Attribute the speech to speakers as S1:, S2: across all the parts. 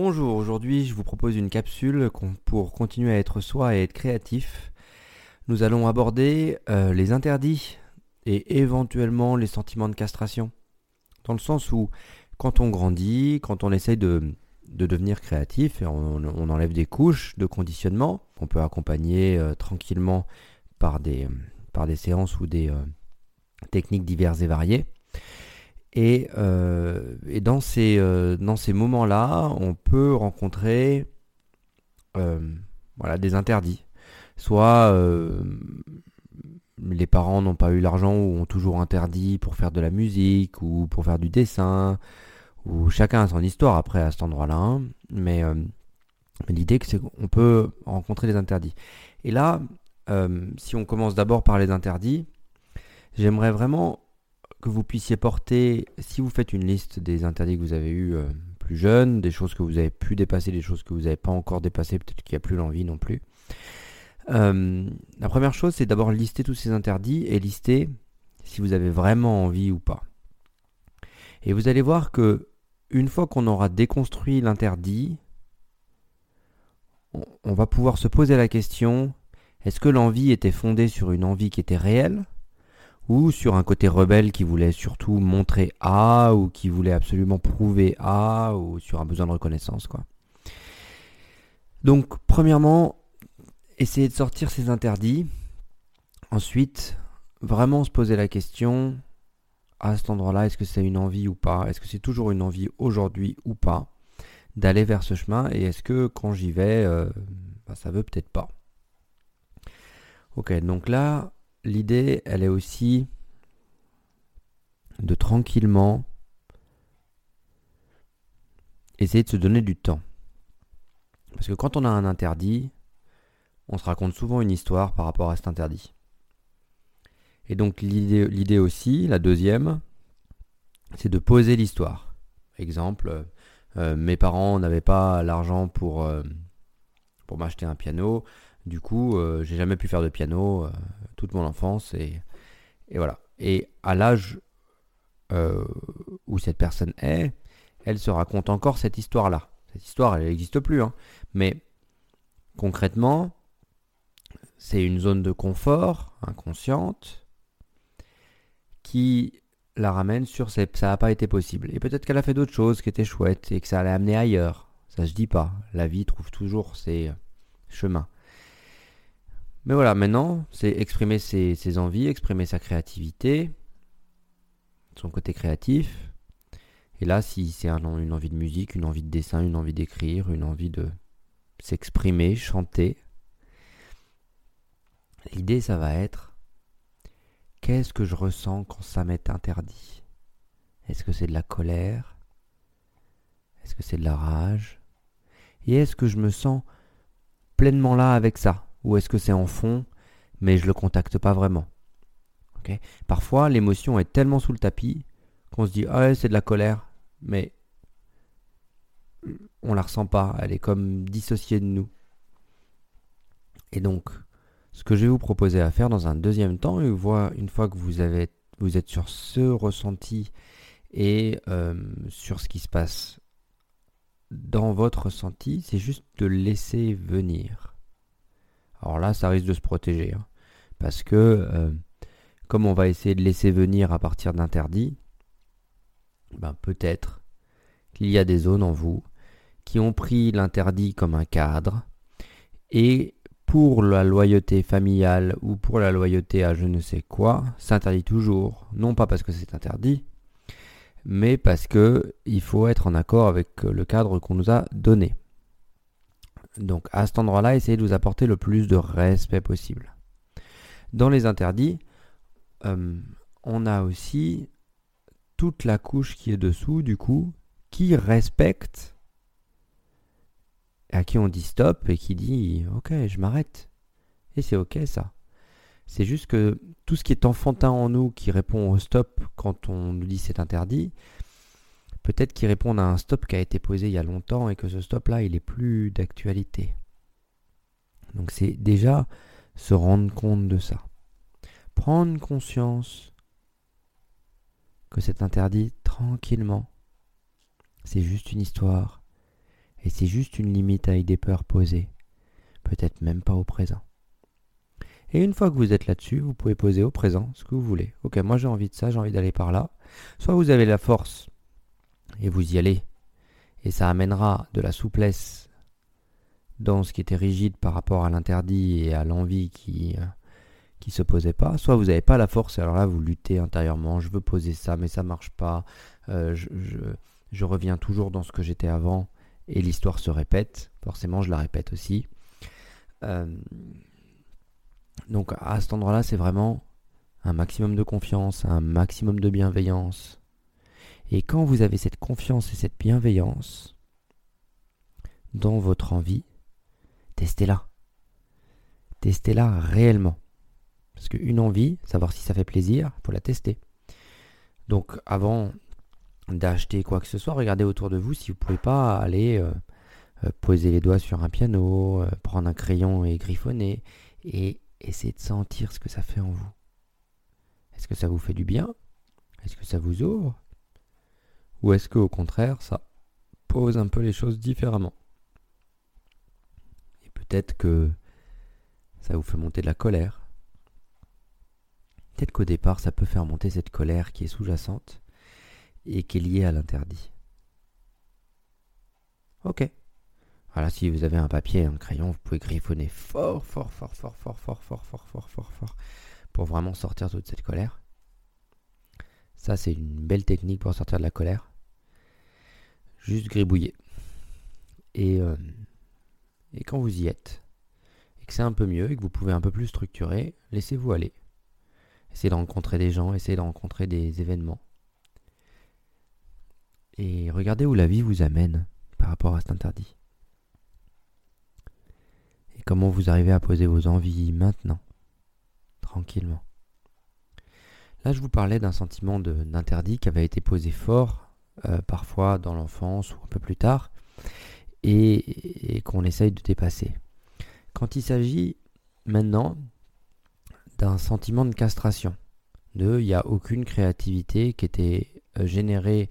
S1: Bonjour, aujourd'hui je vous propose une capsule pour continuer à être soi et être créatif. Nous allons aborder euh, les interdits et éventuellement les sentiments de castration. Dans le sens où quand on grandit, quand on essaye de, devenir créatif, on, enlève des couches de conditionnement qu'on peut accompagner euh, tranquillement par des, par des séances ou des euh, techniques diverses et variées. Et, euh, dans ces, euh, dans ces moments-là, on peut rencontrer euh, voilà, des interdits. Soit les parents n'ont pas eu l'argent ou ont toujours interdit pour faire de la musique ou pour faire du dessin, ou chacun a son histoire après à cet endroit-là. Hein. Mais, l'idée, c'est qu'on peut rencontrer des interdits. Et là, si on commence d'abord par les interdits, j'aimerais vraiment que vous puissiez porter, si vous faites une liste des interdits que vous avez eus euh, plus jeunes, des choses que vous avez pu dépasser, des choses que vous n'avez pas encore dépassées, peut-être qu'il n'y a plus l'envie non plus. Euh, la première chose, c'est d'abord lister tous ces interdits et lister si vous avez vraiment envie ou pas. Et vous allez voir que une fois qu'on aura déconstruit l'interdit, on va pouvoir se poser la question est-ce que l'envie était fondée sur une envie qui était réelle ou sur un côté rebelle qui voulait surtout montrer A, ou qui voulait absolument prouver A, ou sur un besoin de reconnaissance, quoi. Donc, premièrement, essayer de sortir ces interdits. Ensuite, vraiment se poser la question à cet endroit-là, est-ce que c'est une envie ou pas? Est-ce que c'est toujours une envie aujourd'hui ou pas d'aller vers ce chemin? Et est-ce que quand j'y vais, euh, bah, ça veut peut-être pas? Ok, donc là, l'idée, elle est aussi de tranquillement essayer de se donner du temps. Parce que quand on a un interdit, on se raconte souvent une histoire par rapport à cet interdit. Et donc l'idée aussi, la deuxième, c'est de poser l'histoire. Exemple, euh, mes parents n'avaient pas l'argent pour, euh, pour m'acheter un piano, du coup euh, j'ai jamais pu faire de piano, toute mon enfance. Et, voilà. Et à l'âge euh, où cette personne est, elle se raconte encore cette histoire-là. Cette histoire, elle n'existe plus. Hein. Mais concrètement, c'est une zone de confort inconsciente qui la ramène sur ça n'a pas été possible. Et peut-être qu'elle a fait d'autres choses qui étaient chouettes et que ça allait amener ailleurs. Ça se dit pas. La vie trouve toujours ses chemins. Mais voilà, maintenant, c'est exprimer ses, envies, exprimer sa créativité, son côté créatif. Et là, si c'est une envie de musique, une envie de dessin, une envie d'écrire, une envie de s'exprimer, chanter, l'idée, ça va être qu'est-ce que je ressens quand ça m'est interdit? Est-ce que c'est de la colère? Est-ce que c'est de la rage? Et est-ce que je me sens pleinement là avec ça? Ou est-ce que c'est en fond, mais je ne le contacte pas vraiment Parfois, l'émotion est tellement sous le tapis qu'on se dit Ah c'est de la colère, mais on la ressent pas, elle est comme dissociée de nous. Et donc, ce que je vais vous proposer à faire dans un deuxième temps, une fois, que vous êtes sur ce ressenti et euh, sur ce qui se passe dans votre ressenti, c'est juste de laisser venir. Alors là, ça risque de se protéger. Hein. parce que, euh, comme on va essayer de laisser venir à partir d'interdits, ben peut-être qu'il y a des zones en vous qui ont pris l'interdit comme un cadre et pour la loyauté familiale ou pour la loyauté à je ne sais quoi, s'interdit toujours, non pas parce que c'est interdit, mais parce que il faut être en accord avec le cadre qu'on nous a donné. Donc à cet endroit-là, essayez de vous apporter le plus de respect possible. Dans les interdits, euh, on a aussi toute la couche qui est dessous, du coup, qui respecte, à qui on dit stop et qui dit ok, je m'arrête. Et c'est ok ça. C'est juste que tout ce qui est enfantin en nous qui répond au stop quand on nous dit c'est interdit, peut-être qu'ils répondent à un stop qui a été posé il y a longtemps et que ce stop-là, il est plus d'actualité. Donc c'est déjà se rendre compte de ça. Prendre conscience que c'est interdit tranquillement. C'est juste une histoire. Et c'est juste une limite avec des peurs posées. Peut-être même pas au présent. Et une fois que vous êtes là-dessus, vous pouvez poser au présent ce que vous voulez. Ok, moi j'ai envie de ça, j'ai envie d'aller par là. Soit vous avez la force et vous y allez, et ça amènera de la souplesse dans ce qui était rigide par rapport à l'interdit et à l'envie qui euh, qui se posait pas. Soit vous n'avez pas la force, et alors là vous luttez intérieurement, je veux poser ça, mais ça marche pas. Euh, je, je, reviens toujours dans ce que j'étais avant, et l'histoire se répète. Forcément, je la répète aussi. Euh, donc à cet endroit-là, c'est vraiment un maximum de confiance, un maximum de bienveillance. Et quand vous avez cette confiance et cette bienveillance dans votre envie, testez-la. Testez-la réellement. Parce qu'une envie, savoir si ça fait plaisir, il faut la tester. Donc avant d'acheter quoi que ce soit, regardez autour de vous si vous ne pouvez pas aller euh, euh, poser les doigts sur un piano, euh, prendre un crayon et griffonner et essayez de sentir ce que ça fait en vous. Est-ce que ça vous fait du bien? Est-ce que ça vous ouvre? Ou est-ce qu'au contraire, ça pose un peu les choses différemment Et peut-être que ça vous fait monter de la colère. Peut-être qu'au départ, ça peut faire monter cette colère qui est sous-jacente et qui est liée à l'interdit. Ok. Voilà, si vous avez un papier et un crayon, vous pouvez griffonner fort, fort, fort, fort, fort, fort, fort, fort, fort, fort, fort, pour vraiment sortir toute cette colère. Ça, c'est une belle technique pour sortir de la colère. Juste gribouiller. Et, et quand vous y êtes, et que c'est un peu mieux, et que vous pouvez un peu plus structurer, laissez-vous aller. Essayez de rencontrer des gens, essayez de rencontrer des événements. Et regardez où la vie vous amène par rapport à cet interdit comment vous arrivez à poser vos envies maintenant, tranquillement. Là, je vous parlais d'un sentiment d'interdit qui avait été posé fort, euh, parfois dans l'enfance ou un peu plus tard, et, qu'on essaye de dépasser. Quand il s'agit maintenant d'un sentiment de castration, de il n'y a aucune créativité qui était euh, générée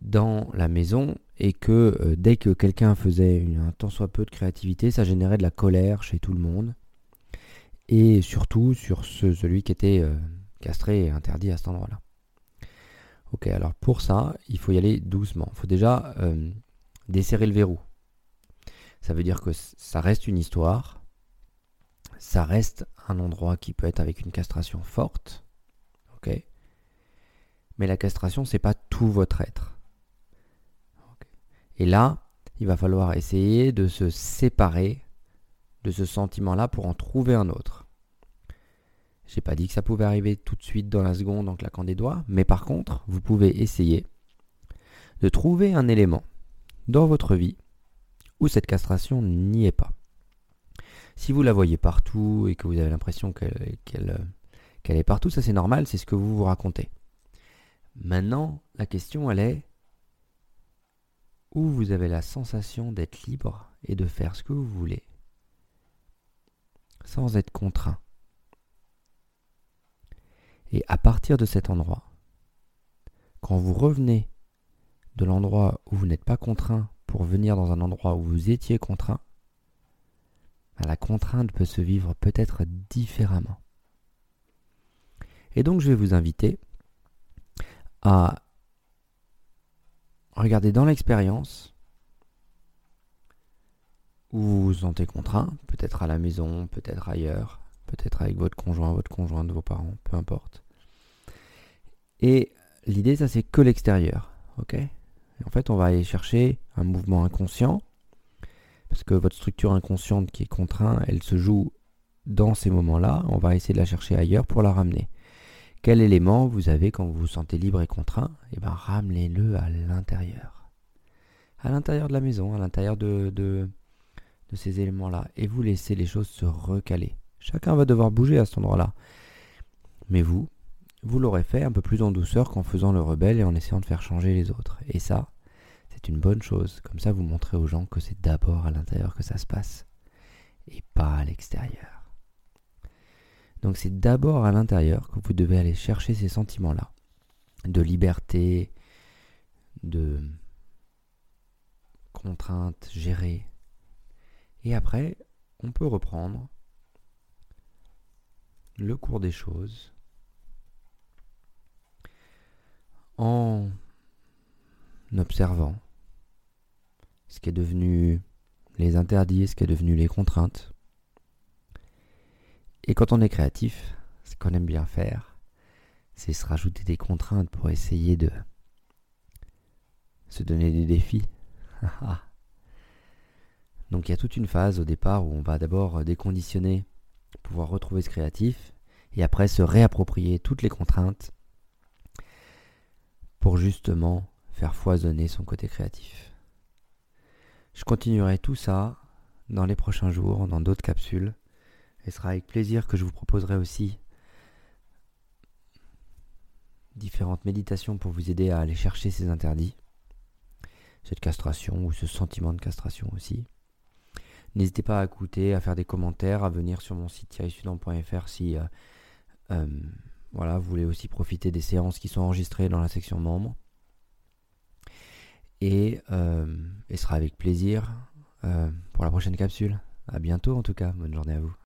S1: dans la maison et que euh, dès que quelqu'un faisait un tant soit peu de créativité, ça générait de la colère chez tout le monde et surtout sur celui qui était castré et interdit à cet endroit-là. Ok, alors pour ça, il faut y aller doucement. Il faut déjà euh, desserrer le verrou. Ça veut dire que ça reste une histoire, ça reste un endroit qui peut être avec une castration forte, ok. Mais la castration, c'est pas tout votre être. Et là, il va falloir essayer de se séparer de ce sentiment-là pour en trouver un autre. J'ai pas dit que ça pouvait arriver tout de suite dans la seconde en claquant des doigts, mais par contre, vous pouvez essayer de trouver un élément dans votre vie où cette castration n'y est pas. Si vous la voyez partout et que vous avez l'impression qu'elle est partout, ça c'est normal, c'est ce que vous vous racontez. Maintenant, la question elle est où vous avez la sensation d'être libre et de faire ce que vous voulez, sans être contraint. Et à partir de cet endroit, quand vous revenez de l'endroit où vous n'êtes pas contraint pour venir dans un endroit où vous étiez contraint, bah, la contrainte peut se vivre peut-être différemment. Et donc je vais vous inviter à regardez dans l'expérience où vous vous sentez contraint, peut-être à la maison, peut-être ailleurs, peut-être avec votre conjoint, votre conjointe, vos parents, peu importe. Et l'idée, ça c'est que l'extérieur, ok? En fait, on va aller chercher un mouvement inconscient, parce que votre structure inconsciente qui est contrainte, elle se joue dans ces moments-là. On va essayer de la chercher ailleurs pour la ramener. Quel élément vous avez quand vous vous sentez libre et contraint? Eh bien, ramenez-le à l'intérieur. À l'intérieur de la maison, à l'intérieur de, de, ces éléments-là. Et vous laissez les choses se recaler. Chacun va devoir bouger à cet endroit-là. Mais vous, vous l'aurez fait un peu plus en douceur qu'en faisant le rebelle et en essayant de faire changer les autres. Et ça, c'est une bonne chose. Comme ça, vous montrez aux gens que c'est d'abord à l'intérieur que ça se passe. Et pas à l'extérieur. Donc c'est d'abord à l'intérieur que vous devez aller chercher ces sentiments-là, de liberté, de contraintes gérées. Et après, on peut reprendre le cours des choses en observant ce qui est devenu les interdits, ce qui est devenu les contraintes. Et quand on est créatif, ce qu'on aime bien faire, c'est se rajouter des contraintes pour essayer de se donner des défis. Donc il y a toute une phase au départ où on va d'abord déconditionner, pouvoir retrouver ce créatif, et après se réapproprier toutes les contraintes pour justement faire foisonner son côté créatif. Je continuerai tout ça dans les prochains jours, dans d'autres capsules, et ce sera avec plaisir que je vous proposerai aussi différentes méditations pour vous aider à aller chercher ces interdits, cette castration ou ce sentiment de castration aussi. N'hésitez pas à écouter, à faire des commentaires, à venir sur mon site thierrysudan.fr si euh, euh, voilà, vous voulez aussi profiter des séances qui sont enregistrées dans la section membres. Et, euh, et sera avec plaisir pour la prochaine capsule. A bientôt en tout cas, bonne journée à vous.